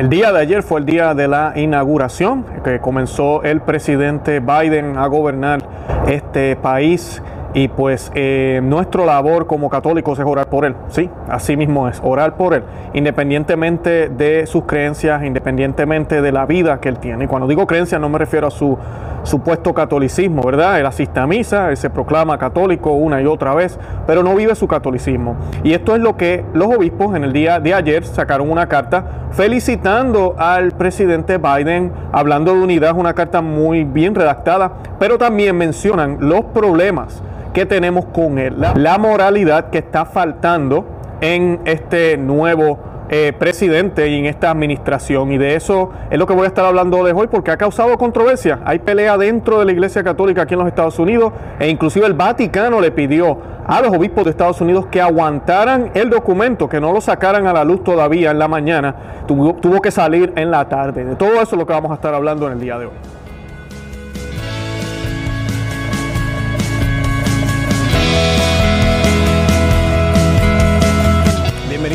El día de ayer fue el día de la inauguración, que comenzó el presidente Biden a gobernar este país y pues eh, nuestra labor como católicos es orar por él, sí, así mismo es, orar por él, independientemente de sus creencias, independientemente de la vida que él tiene. Y cuando digo creencias no me refiero a su supuesto catolicismo, ¿verdad? Él asiste a misa, él se proclama católico una y otra vez, pero no vive su catolicismo. Y esto es lo que los obispos en el día de ayer sacaron una carta felicitando al presidente Biden, hablando de unidad, una carta muy bien redactada, pero también mencionan los problemas que tenemos con él, la, moralidad que está faltando en este nuevo eh, presidente y en esta administración. Y de eso es lo que voy a estar hablando de hoy porque ha causado controversia. Hay pelea dentro de la Iglesia Católica aquí en los Estados Unidos e inclusive el Vaticano le pidió a los obispos de Estados Unidos que aguantaran el documento, que no lo sacaran a la luz todavía en la mañana. Tuvo, tuvo que salir en la tarde. De todo eso es lo que vamos a estar hablando en el día de hoy.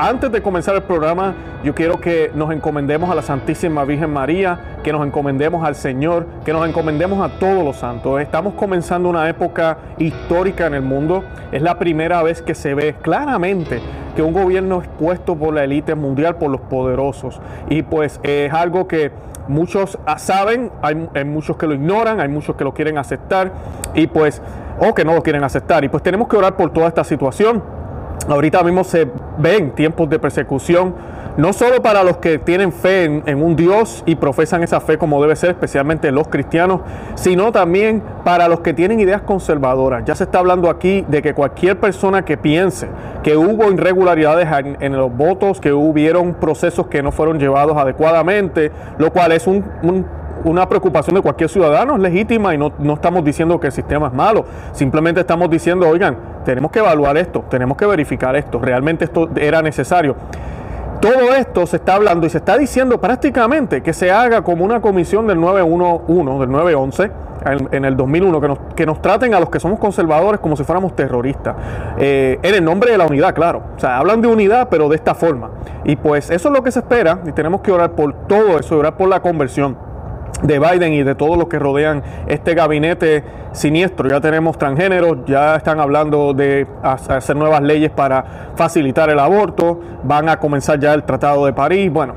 Antes de comenzar el programa, yo quiero que nos encomendemos a la Santísima Virgen María, que nos encomendemos al Señor, que nos encomendemos a todos los santos. Estamos comenzando una época histórica en el mundo. Es la primera vez que se ve claramente que un gobierno es puesto por la élite mundial, por los poderosos. Y pues es algo que muchos saben, hay, hay, muchos que lo ignoran, hay muchos que lo quieren aceptar y pues, o que no lo quieren aceptar. Y pues tenemos que orar por toda esta situación Ahorita mismo se ven tiempos de persecución, no solo para los que tienen fe en, un Dios y profesan esa fe como debe ser, especialmente los cristianos, sino también para los que tienen ideas conservadoras. Ya se está hablando aquí de que cualquier persona que piense que hubo irregularidades en, los votos, que hubieron procesos que no fueron llevados adecuadamente, lo cual es un una preocupación de cualquier ciudadano, es legítima y no, no, estamos diciendo que el sistema es malo, simplemente estamos diciendo, oigan, tenemos que evaluar esto, tenemos que verificar esto, realmente esto era necesario. Todo esto se está hablando y se está diciendo prácticamente que se haga como una comisión del 911, del 911, en, el 2001, que nos, que nos traten a los que somos conservadores como si fuéramos terroristas. Eh, en el nombre de la unidad, claro. O sea, hablan de unidad, pero de esta forma. Y pues eso es lo que se espera y tenemos que orar por todo eso, orar por la conversión de Biden y de todos los que rodean este gabinete siniestro. Ya tenemos transgéneros, ya están hablando de hacer nuevas leyes para facilitar el aborto, van a comenzar ya el Tratado de París. Bueno,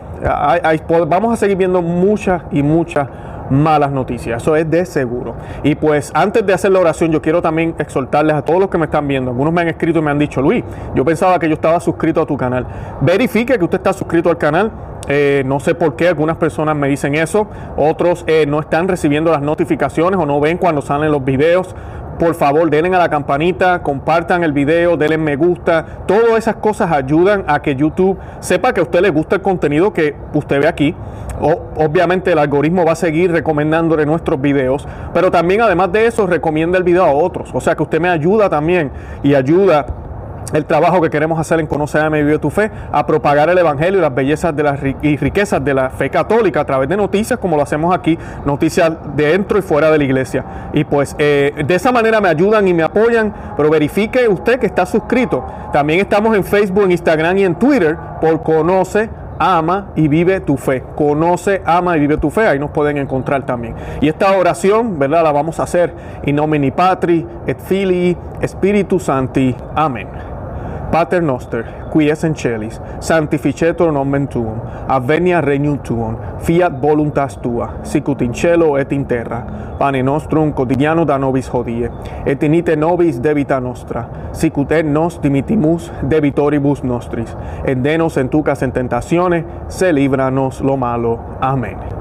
vamos a seguir viendo muchas y muchas malas noticias, eso es de seguro. Y pues antes de hacer la oración, yo quiero también exhortarles a todos los que me están viendo. Algunos me han escrito y me han dicho, Luis, yo pensaba que yo estaba suscrito a tu canal. Verifique que usted está suscrito al canal eh, no sé por qué algunas personas me dicen eso, otros eh, no están recibiendo las notificaciones o no ven cuando salen los videos. Por favor, denle a la campanita, compartan el video, denle me gusta. Todas esas cosas ayudan a que YouTube sepa que a usted le gusta el contenido que usted ve aquí. obviamente el algoritmo va a seguir recomendándole nuestros videos, pero también además de eso recomienda el video a otros. O sea que usted me ayuda también y ayuda el trabajo que queremos hacer en Conoce, a y Vive tu Fe, a propagar el Evangelio y las bellezas de las y riquezas de la fe católica a través de noticias como lo hacemos aquí, noticias dentro y fuera de la iglesia. Y pues eh, de esa manera me ayudan y me apoyan, pero verifique usted que está suscrito. También estamos en Facebook, en Instagram y en Twitter por Conoce, ama y vive tu fe. Conoce, ama y vive tu fe. Ahí nos pueden encontrar también. Y esta oración, ¿verdad? La vamos a hacer in nomine Patri et Filii Spiritus Santi. Amén. Pater noster, qui es in celis, sanctificetur nomen tuum, avenia regnum tuum, fiat voluntas tua, sicut in cielo et in terra. Pane nostrum quotidiano da nobis hodie, et inite nobis debita nostra, sicut et nos dimitimus debitoribus nostris, et denos en tucas en se libranos lo malo. Amén.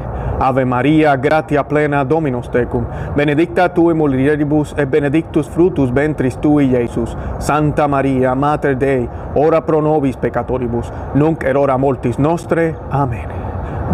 Ave Maria, gratia plena Dominus tecum, benedicta tu in mulieribus et benedictus fructus ventris tui, Iesus. Santa Maria, Mater Dei, ora pro nobis peccatoribus, nunc et hora mortis nostre. Amen.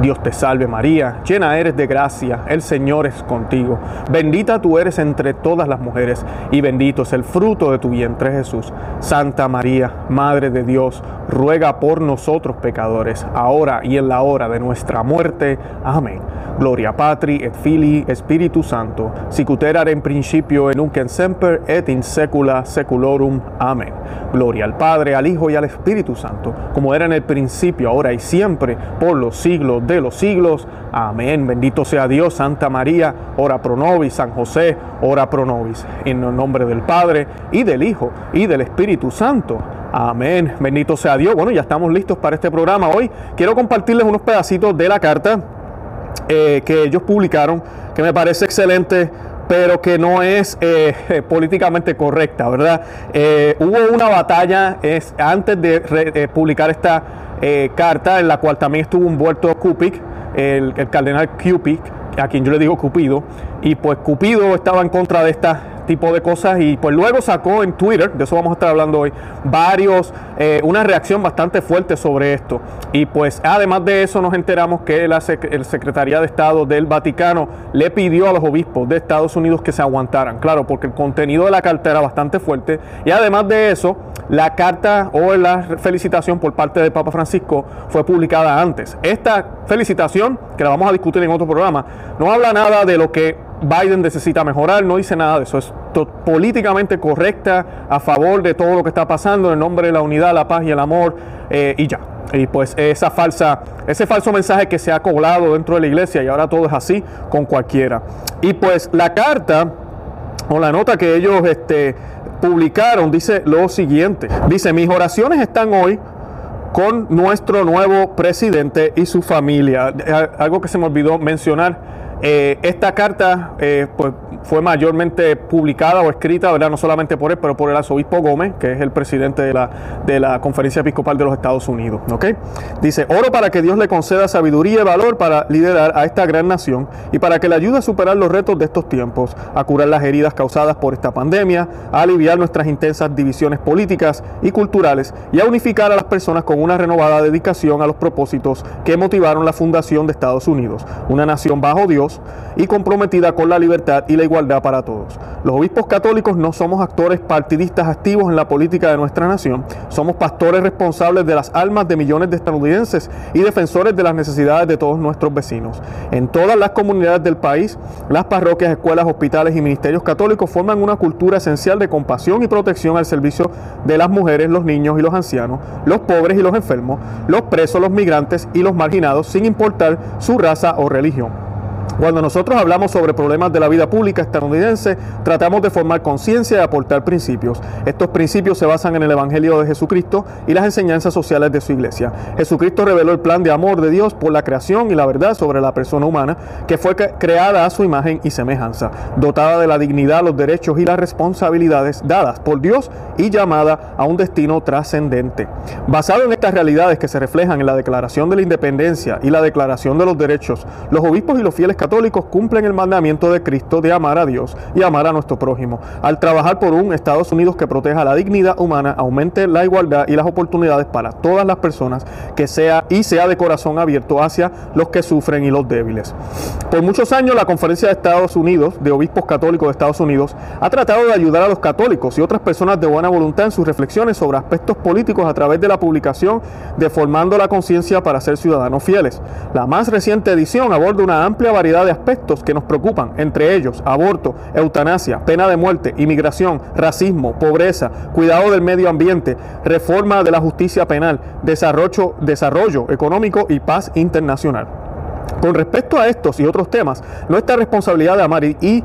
Dios te salve María, llena eres de gracia, el Señor es contigo. Bendita tú eres entre todas las mujeres y bendito es el fruto de tu vientre Jesús. Santa María, Madre de Dios, ruega por nosotros pecadores, ahora y en la hora de nuestra muerte. Amén. Gloria Patri et Filii Spiritus Santo, sicut en principio en nunc en semper et in secula seculorum. Amén. Gloria al Padre, al Hijo y al Espíritu Santo, como era en el principio, ahora y siempre, por los siglos de los siglos. Amén. Bendito sea Dios, Santa María, ora pro nobis, San José, ora pro nobis. En el nombre del Padre y del Hijo y del Espíritu Santo. Amén. Bendito sea Dios. Bueno, ya estamos listos para este programa. Hoy quiero compartirles unos pedacitos de la carta eh, que ellos publicaron, que me parece excelente, pero que no es eh, políticamente correcta, ¿verdad? Eh, hubo una batalla es, antes de publicar esta carta, en la cual también estuvo envuelto Kupik, el, el cardenal Kupik, a quien yo le digo Cupido, y pues Cupido estaba en contra de esta tipo de cosas y pues luego sacó en Twitter, de eso vamos a estar hablando hoy, varios, eh, una reacción bastante fuerte sobre esto. Y pues además de eso nos enteramos que la el Secretaría de Estado del Vaticano le pidió a los obispos de Estados Unidos que se aguantaran, claro, porque el contenido de la carta era bastante fuerte y además de eso, la carta o la felicitación por parte del Papa Francisco fue publicada antes. Esta felicitación, que la vamos a discutir en otro programa, no habla nada de lo que Biden necesita mejorar, no dice nada de eso, es políticamente correcta, a favor de todo lo que está pasando, en nombre de la unidad, la paz y el amor, eh, y ya. Y pues esa falsa, ese falso mensaje que se ha colado dentro de la iglesia y ahora todo es así con cualquiera. Y pues la carta o la nota que ellos este, publicaron dice lo siguiente. Dice, mis oraciones están hoy con nuestro nuevo presidente y su familia. Algo que se me olvidó mencionar eh, esta carta eh, pues, fue mayormente publicada o escrita, ¿verdad? no solamente por él, pero por el arzobispo Gómez, que es el presidente de la, de la Conferencia Episcopal de los Estados Unidos. Dice, oro para que Dios le conceda sabiduría y valor para liderar a esta gran nación y para que le ayude a superar los retos de estos tiempos, a curar las heridas causadas por esta pandemia, a aliviar nuestras intensas divisiones políticas y culturales y a unificar a las personas con una renovada dedicación a los propósitos que motivaron la fundación de Estados Unidos, una nación bajo Dios, y comprometida con la libertad y la igualdad para todos. Los obispos católicos no somos actores partidistas activos en la política de nuestra nación, somos pastores responsables de las almas de millones de estadounidenses y defensores de las necesidades de todos nuestros vecinos. En todas las comunidades del país, las parroquias, escuelas, hospitales y ministerios católicos forman una cultura esencial de compasión y protección al servicio de las mujeres, los niños y los ancianos, los pobres y los enfermos, los presos, los migrantes y los marginados, sin importar su raza o religión. Cuando nosotros hablamos sobre problemas de la vida pública estadounidense, tratamos de formar conciencia y aportar principios. Estos principios se basan en el Evangelio de Jesucristo y las enseñanzas sociales de su iglesia. Jesucristo reveló el plan de amor de Dios por la creación y la verdad sobre la persona humana, que fue creada a su imagen y semejanza, dotada de la dignidad, los derechos y las responsabilidades dadas por Dios y llamada a un destino trascendente. Basado en estas realidades que se reflejan en la Declaración de la Independencia y la Declaración de los Derechos, los obispos y los fieles católicos cumplen el mandamiento de Cristo de amar a Dios y amar a nuestro prójimo, al trabajar por un Estados Unidos que proteja la dignidad humana, aumente la igualdad y las oportunidades para todas las personas, que sea y sea de corazón abierto hacia los que sufren y los débiles. Por muchos años la Conferencia de Estados Unidos, de Obispos Católicos de Estados Unidos, ha tratado de ayudar a los católicos y otras personas de buena voluntad en sus reflexiones sobre aspectos políticos a través de la publicación de Formando la Conciencia para ser ciudadanos fieles. La más reciente edición aborda una amplia variedad de aspectos que nos preocupan, entre ellos aborto, eutanasia, pena de muerte, inmigración, racismo, pobreza, cuidado del medio ambiente, reforma de la justicia penal, desarrollo, económico y paz internacional. Con respecto a estos y otros temas, nuestra responsabilidad de amar y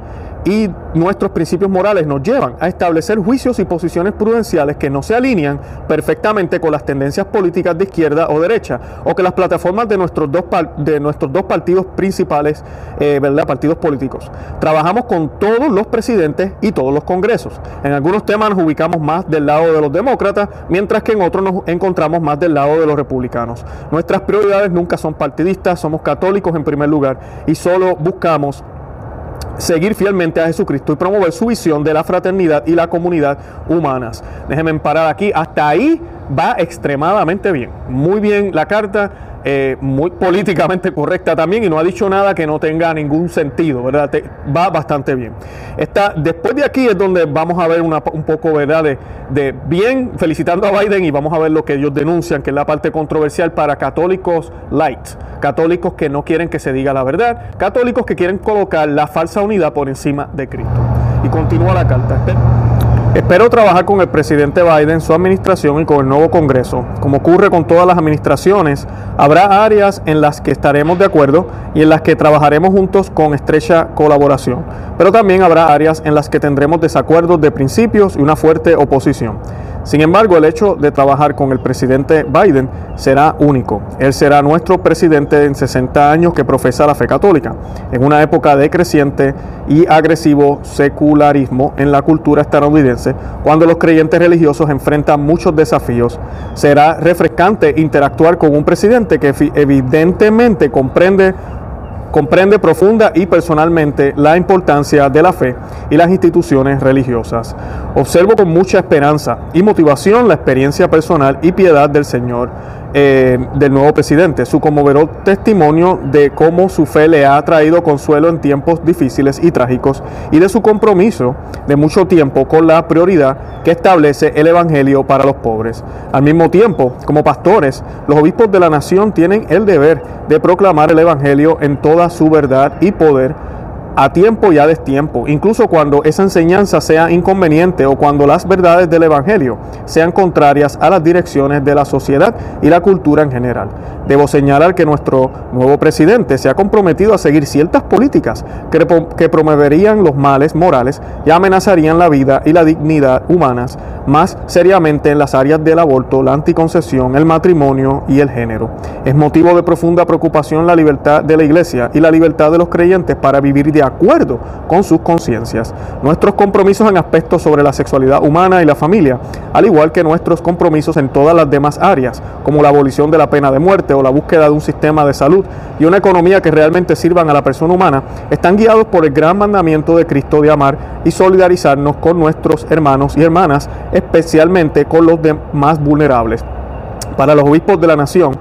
nuestros principios morales nos llevan a establecer juicios y posiciones prudenciales que no se alinean perfectamente con las tendencias políticas de izquierda o derecha, o que las plataformas de nuestros dos, de nuestros dos partidos principales, eh, ¿verdad? partidos políticos. Trabajamos con todos los presidentes y todos los congresos. En algunos temas nos ubicamos más del lado de los demócratas, mientras que en otros nos encontramos más del lado de los republicanos. Nuestras prioridades nunca son partidistas, somos católicos en primer lugar y solo buscamos seguir fielmente a Jesucristo y promover su visión de la fraternidad y la comunidad humanas. Déjenme parar aquí. Hasta ahí va extremadamente bien. Muy bien la carta. Eh, muy políticamente correcta también y no ha dicho nada que no tenga ningún sentido, ¿verdad? va bastante bien. Está, después de aquí es donde vamos a ver un poco, ¿verdad? De, bien felicitando a Biden y vamos a ver lo que ellos denuncian, que es la parte controversial para católicos light, católicos que no quieren que se diga la verdad, católicos que quieren colocar la falsa unidad por encima de Cristo. Y continúa la carta. Espero trabajar con el presidente Biden, su administración y con el nuevo Congreso. Como ocurre con todas las administraciones, habrá áreas en las que estaremos de acuerdo y en las que trabajaremos juntos con estrecha colaboración. Pero también habrá áreas en las que tendremos desacuerdos de principios y una fuerte oposición. Sin embargo, el hecho de trabajar con el presidente Biden será único. Él será nuestro presidente en 60 años que profesa la fe católica, en una época de creciente y agresivo secularismo en la cultura estadounidense, cuando los creyentes religiosos enfrentan muchos desafíos. Será refrescante interactuar con un presidente que evidentemente comprende comprende profunda y personalmente la importancia de la fe y las instituciones religiosas. Observo con mucha esperanza y motivación la experiencia personal y piedad del Señor eh, del nuevo presidente, su conmovedor testimonio de cómo su fe le ha traído consuelo en tiempos difíciles y trágicos y de su compromiso de mucho tiempo con la prioridad que establece el Evangelio para los pobres. Al mismo tiempo, como pastores, los obispos de la nación tienen el deber de proclamar el Evangelio en toda su verdad y poder a tiempo y a destiempo, incluso cuando esa enseñanza sea inconveniente o cuando las verdades del Evangelio sean contrarias a las direcciones de la sociedad y la cultura en general. Debo señalar que nuestro nuevo presidente se ha comprometido a seguir ciertas políticas que, promoverían los males morales y amenazarían la vida y la dignidad humanas, más seriamente en las áreas del aborto, la anticoncepción, el matrimonio y el género. Es motivo de profunda preocupación la libertad de la Iglesia y la libertad de los creyentes para vivir de acuerdo con sus conciencias. Nuestros compromisos en aspectos sobre la sexualidad humana y la familia, al igual que nuestros compromisos en todas las demás áreas, como la abolición de la pena de muerte o la búsqueda de un sistema de salud y una economía que realmente sirvan a la persona humana, están guiados por el gran mandamiento de Cristo de amar y solidarizarnos con nuestros hermanos y hermanas, especialmente con los más vulnerables. Para los obispos de la nación,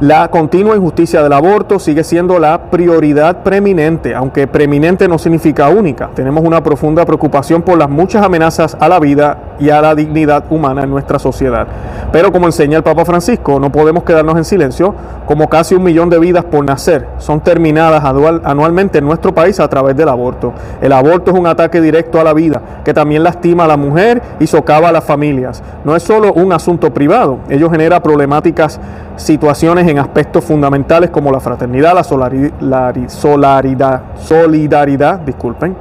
la continua injusticia del aborto sigue siendo la prioridad preeminente, aunque preeminente no significa única. Tenemos una profunda preocupación por las muchas amenazas a la vida y a la dignidad humana en nuestra sociedad. Pero como enseña el Papa Francisco, no podemos quedarnos en silencio, como casi un millón de vidas por nacer son terminadas anualmente en nuestro país a través del aborto. El aborto es un ataque directo a la vida, que también lastima a la mujer y socava a las familias. No es solo un asunto privado, ello genera problemáticas situaciones en aspectos fundamentales como la fraternidad, la, solidaridad, solidaridad disculpen,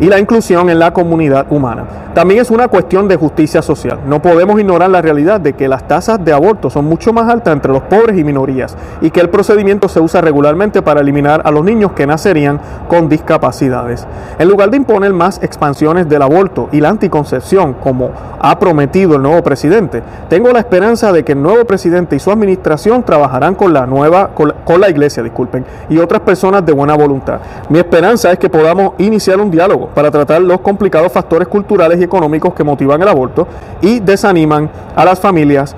y la inclusión en la comunidad humana. También es una cuestión de justicia social. No podemos ignorar la realidad de que las tasas de aborto son mucho más altas entre los pobres y minorías y que el procedimiento se usa regularmente para eliminar a los niños que nacerían con discapacidades. En lugar de imponer más expansiones del aborto y la anticoncepción, como ha prometido el nuevo presidente, tengo la esperanza de que el nuevo presidente y su administración trabajarán con la nueva, con la, iglesia, disculpen, y otras personas de buena voluntad. Mi esperanza es que podamos iniciar un diálogo para tratar los complicados factores culturales y económicos que motivan el aborto y desaniman a las familias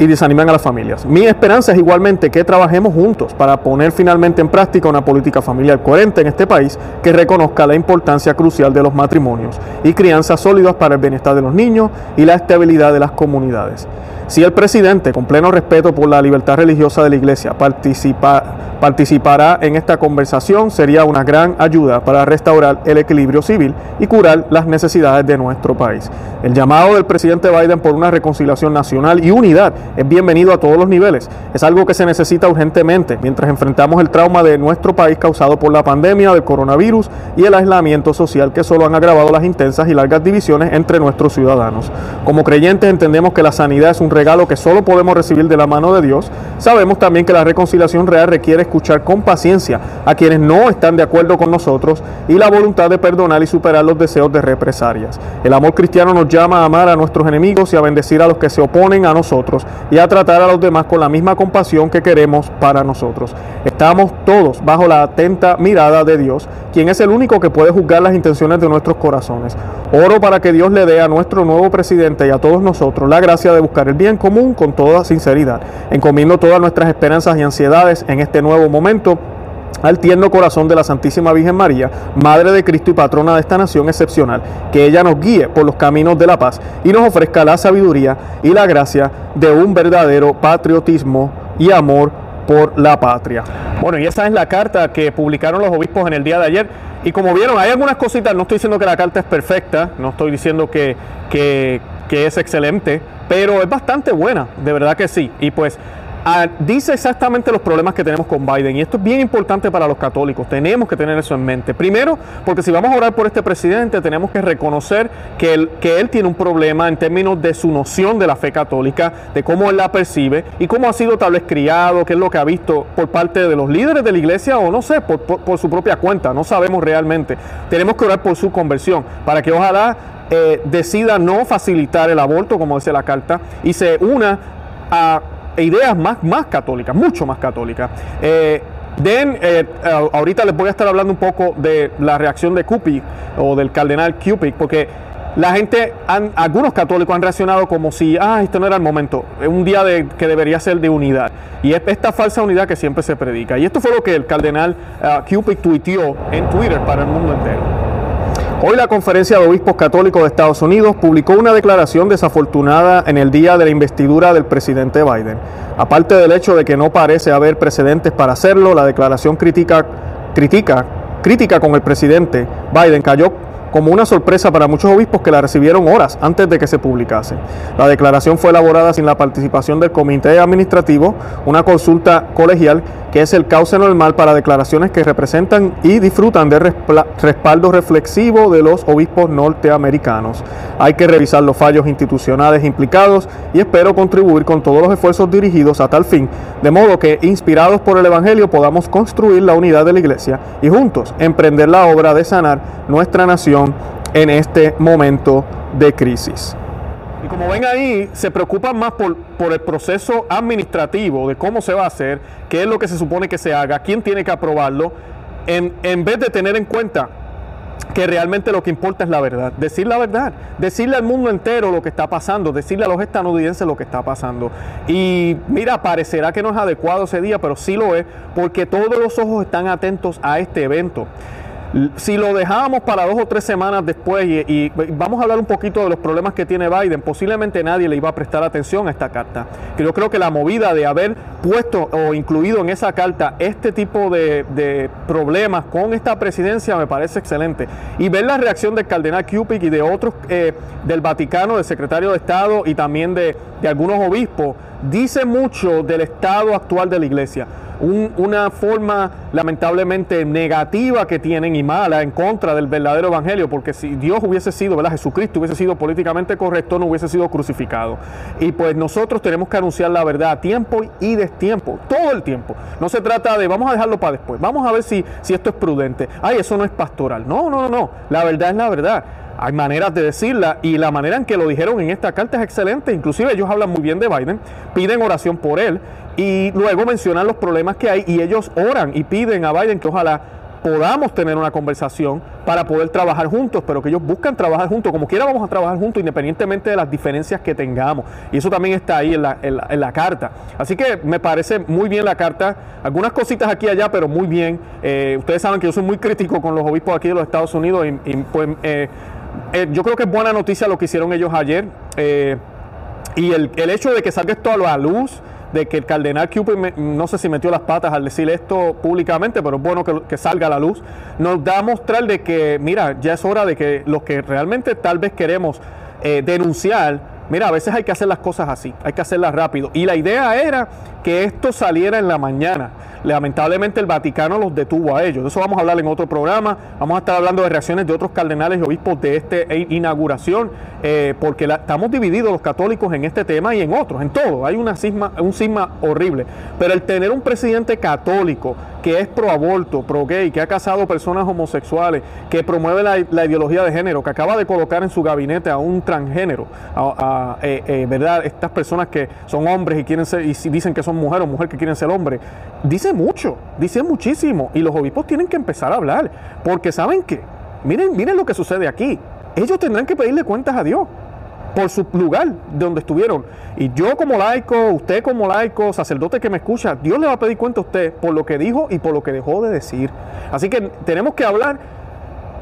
y desaniman a las familias. Mi esperanza es igualmente que trabajemos juntos para poner finalmente en práctica una política familiar coherente en este país que reconozca la importancia crucial de los matrimonios y crianzas sólidas para el bienestar de los niños y la estabilidad de las comunidades. Si el presidente, con pleno respeto por la libertad religiosa de la iglesia, participa, participará en esta conversación, sería una gran ayuda para restaurar el equilibrio civil y curar las necesidades de nuestro país. El llamado del presidente Biden por una reconciliación nacional y unidad es bienvenido a todos los niveles. Es algo que se necesita urgentemente mientras enfrentamos el trauma de nuestro país causado por la pandemia del coronavirus y el aislamiento social que solo han agravado las intensas y largas divisiones entre nuestros ciudadanos. Como creyentes entendemos que la sanidad es un regalo que solo podemos recibir de la mano de Dios. Sabemos también que la reconciliación real requiere escuchar con paciencia a quienes no están de acuerdo con nosotros y la voluntad de perdonar y superar los deseos de represalias. El amor cristiano nos llama a amar a nuestros enemigos y a bendecir a los que se oponen a nosotros y a tratar a los demás con la misma compasión que queremos para nosotros. Estamos todos bajo la atenta mirada de Dios, quien es el único que puede juzgar las intenciones de nuestros corazones. Oro para que Dios le dé a nuestro nuevo presidente y a todos nosotros la gracia de buscar el bien común con toda sinceridad, encomiendo todas nuestras esperanzas y ansiedades en este nuevo momento al tierno corazón de la Santísima Virgen María, Madre de Cristo y patrona de esta nación excepcional, que ella nos guíe por los caminos de la paz y nos ofrezca la sabiduría y la gracia de un verdadero patriotismo y amor por la patria. Bueno, y esa es la carta que publicaron los obispos en el día de ayer. Y como vieron, hay algunas cositas, no estoy diciendo que la carta es perfecta, no estoy diciendo que, que, que es excelente, pero es bastante buena, de verdad que sí. Y pues Ah, dice exactamente los problemas que tenemos con Biden y esto es bien importante para los católicos, tenemos que tener eso en mente. Primero, porque si vamos a orar por este presidente, tenemos que reconocer que él, que él tiene un problema en términos de su noción de la fe católica, de cómo él la percibe y cómo ha sido tal vez criado, qué es lo que ha visto por parte de los líderes de la iglesia o no sé, por, su propia cuenta, no sabemos realmente. Tenemos que orar por su conversión para que ojalá eh, decida no facilitar el aborto, como dice la carta, y se una a ideas más, más católicas, mucho más católicas. Eh, Den, eh, ahorita les voy a estar hablando un poco de la reacción de Cupid o del cardenal Cupid, porque la gente, algunos católicos han reaccionado como si, ah, este no era el momento, es un día de, que debería ser de unidad. Y es esta falsa unidad que siempre se predica. Y esto fue lo que el cardenal uh, Cupid tuiteó en Twitter para el mundo entero. Hoy la Conferencia de Obispos Católicos de Estados Unidos publicó una declaración desafortunada en el día de la investidura del presidente Biden. Aparte del hecho de que no parece haber precedentes para hacerlo, la declaración critica, critica, crítica con el presidente Biden cayó como una sorpresa para muchos obispos que la recibieron horas antes de que se publicase. La declaración fue elaborada sin la participación del comité administrativo, una consulta colegial que es el cauce normal para declaraciones que representan y disfrutan de respaldo reflexivo de los obispos norteamericanos. Hay que revisar los fallos institucionales implicados y espero contribuir con todos los esfuerzos dirigidos a tal fin, de modo que, inspirados por el Evangelio, podamos construir la unidad de la Iglesia y juntos emprender la obra de sanar nuestra nación en este momento de crisis. Y como ven ahí, se preocupan más por, por, el proceso administrativo de cómo se va a hacer, qué es lo que se supone que se haga, quién tiene que aprobarlo, en, en vez de tener en cuenta que realmente lo que importa es la verdad, decir la verdad, decirle al mundo entero lo que está pasando, decirle a los estadounidenses lo que está pasando. Y mira, parecerá que no es adecuado ese día, pero sí lo es, porque todos los ojos están atentos a este evento. Si lo dejamos para dos o tres semanas después y, vamos a hablar un poquito de los problemas que tiene Biden, posiblemente nadie le iba a prestar atención a esta carta. Yo creo que la movida de haber puesto o incluido en esa carta este tipo de, problemas con esta presidencia me parece excelente. Y ver la reacción del cardenal Cupid y de otros eh, del Vaticano, del secretario de Estado y también de algunos obispos, dice mucho del estado actual de la iglesia una forma lamentablemente negativa que tienen y mala en contra del verdadero evangelio, porque si Dios hubiese sido, ¿verdad? Jesucristo hubiese sido políticamente correcto, no hubiese sido crucificado. Y pues nosotros tenemos que anunciar la verdad a tiempo y destiempo, todo el tiempo. No se trata de vamos a dejarlo para después, vamos a ver si, si esto es prudente. Ay, eso no es pastoral. No, no, no, no. La verdad es la verdad hay maneras de decirla y la manera en que lo dijeron en esta carta es excelente. Inclusive ellos hablan muy bien de Biden, piden oración por él y luego mencionan los problemas que hay y ellos oran y piden a Biden que ojalá podamos tener una conversación para poder trabajar juntos, pero que ellos buscan trabajar juntos, como quiera vamos a trabajar juntos independientemente de las diferencias que tengamos. Y eso también está ahí en la, en la, carta. Así que me parece muy bien la carta, algunas cositas aquí y allá, pero muy bien. Eh, ustedes saben que yo soy muy crítico con los obispos aquí de los Estados Unidos y, pues, eh, eh, yo creo que es buena noticia lo que hicieron ellos ayer. Y el, el hecho de que salga esto a la luz, de que el cardenal Cupid, no sé si metió las patas al decir esto públicamente, pero es bueno que, salga a la luz, nos da a mostrar de que, mira, ya es hora de que los que realmente tal vez queremos eh, denunciar, mira, a veces hay que hacer las cosas así, hay que hacerlas rápido. Y la idea era que esto saliera en la mañana. Lamentablemente el Vaticano los detuvo a ellos. De eso vamos a hablar en otro programa. Vamos a estar hablando de reacciones de otros cardenales y obispos de esta inauguración, eh, porque estamos divididos los católicos en este tema y en otros, en todo. Hay una cisma, un cisma horrible. Pero el tener un presidente católico que es pro aborto, pro gay, que ha casado personas homosexuales, que promueve la, ideología de género, que acaba de colocar en su gabinete a un transgénero, a, eh, eh, ¿verdad? Estas personas que son hombres y quieren ser, y dicen que son mujeres o mujeres que quieren ser hombres, dice mucho, dice muchísimo. Y los obispos tienen que empezar a hablar, porque ¿saben qué? Miren, miren lo que sucede aquí. Ellos tendrán que pedirle cuentas a Dios por su lugar de donde estuvieron. Y yo como laico, usted como laico, sacerdote que me escucha, Dios le va a pedir cuenta a usted por lo que dijo y por lo que dejó de decir. Así que tenemos que hablar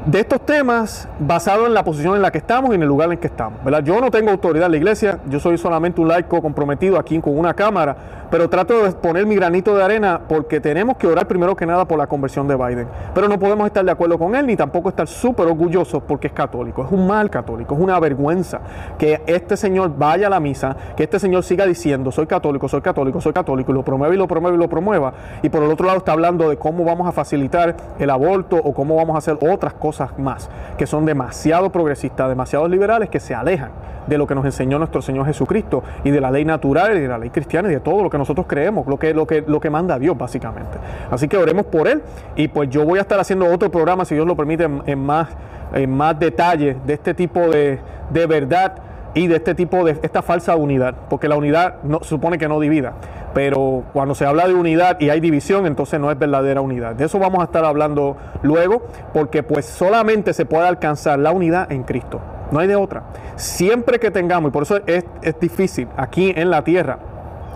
de estos temas basado en la posición en la que estamos y en el lugar en que estamos. ¿verdad? Yo no tengo autoridad en la iglesia, yo soy solamente un laico comprometido aquí con una cámara, pero trato de poner mi granito de arena porque tenemos que orar primero que nada por la conversión de Biden. Pero no podemos estar de acuerdo con él ni tampoco estar súper orgullosos porque es católico. Es un mal católico, es una vergüenza que este señor vaya a la misa, que este señor siga diciendo soy católico, soy católico, soy católico, y lo promueve y lo promueve y lo promueva. Y por el otro lado está hablando de cómo vamos a facilitar el aborto o cómo vamos a hacer otras cosas más que son demasiado progresistas, demasiado liberales, que se alejan de lo que nos enseñó nuestro Señor Jesucristo y de la ley natural y de la ley cristiana y de todo lo que nosotros creemos, lo que, lo que, lo que manda Dios básicamente. Así que oremos por él y pues yo voy a estar haciendo otro programa, si Dios lo permite, en, más, en más detalle de este tipo de, de verdad y de este tipo de esta falsa unidad, porque la unidad supone que no divida, pero cuando se habla de unidad y hay división, entonces no es verdadera unidad. De eso vamos a estar hablando luego, porque pues solamente se puede alcanzar la unidad en Cristo, no hay de otra. Siempre que tengamos, y por eso es, es difícil aquí en la tierra,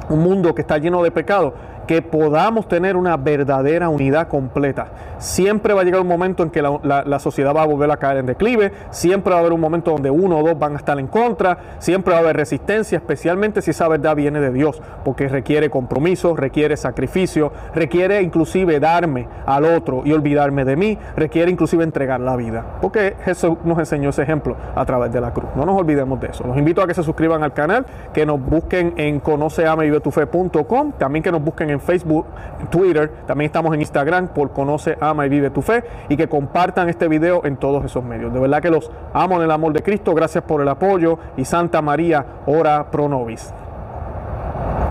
un mundo que está lleno de pecado, que podamos tener una verdadera unidad completa. Siempre va a llegar un momento en que la, sociedad va a volver a caer en declive, siempre va a haber un momento donde uno o dos van a estar en contra, siempre va a haber resistencia, especialmente si esa verdad viene de Dios, porque requiere compromiso, requiere sacrificio, requiere inclusive darme al otro y olvidarme de mí, requiere inclusive entregar la vida, porque Jesús nos enseñó ese ejemplo a través de la cruz. No nos olvidemos de eso. Los invito a que se suscriban al canal, que nos busquen en conoceamevivetufe.com, también que nos busquen en Facebook, Twitter, también estamos en Instagram por Conoce, Ama y Vive tu Fe y que compartan este video en todos esos medios. De verdad que los amo en el amor de Cristo, gracias por el apoyo y Santa María, ora pro nobis.